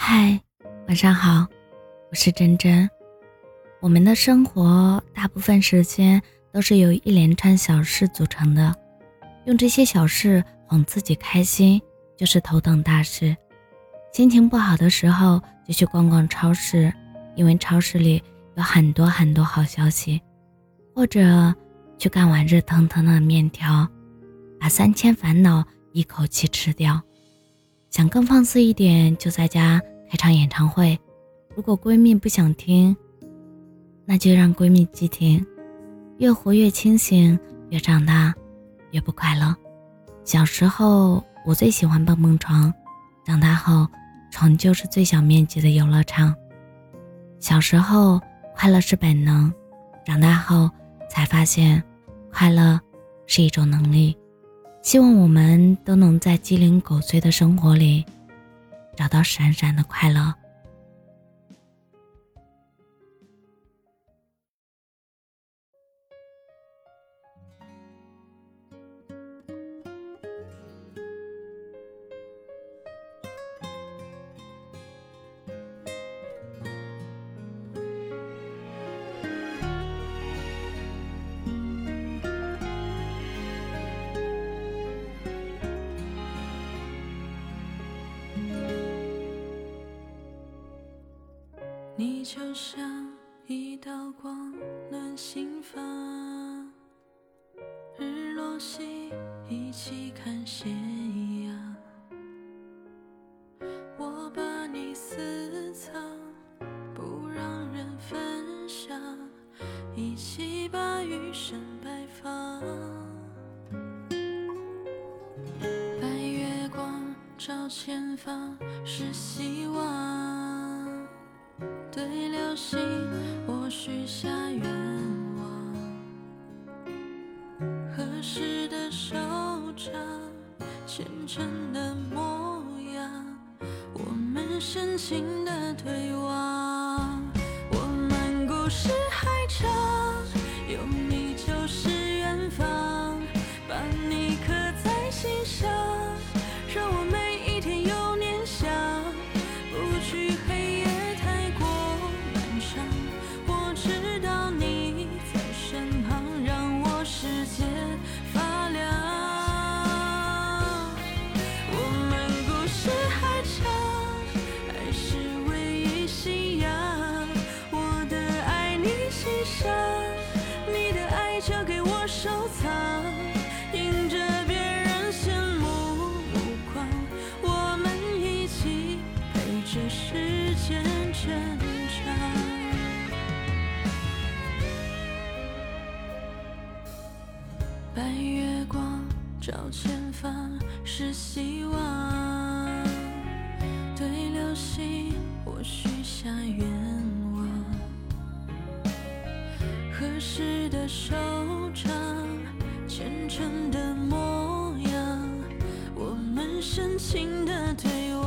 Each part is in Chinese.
嗨，晚上好，我是真真。我们的生活大部分时间都是由一连串小事组成的，用这些小事哄自己开心，就是头等大事。心情不好的时候，就去逛逛超市，因为超市里有很多很多好消息；或者去干碗热腾腾的面条，把三千烦恼一口气吃掉。想更放肆一点，就在家开场演唱会。如果闺蜜不想听，那就让闺蜜去听。越活越清醒，越长大越不快乐。小时候我最喜欢蹦蹦床，长大后床就是最小面积的游乐场。小时候快乐是本能，长大后才发现快乐是一种能力。希望我们都能在鸡零狗碎的生活里找到闪闪的快乐。你就像一道光，暖心房，日落西，一起看斜阳。我把你私藏，不让人分享，一起把余生摆放。白月光照前方，是希望。对流星，我许下愿望。合适的手掌，虔诚的模样，我们深情的对望。我们故事收藏，迎着别人羡慕目光，我们一起陪着时间成长。白月光照前方是希望，合适的手掌，虔诚的模样，我们深情的对望。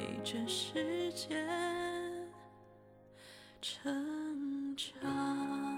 陪着时间成长。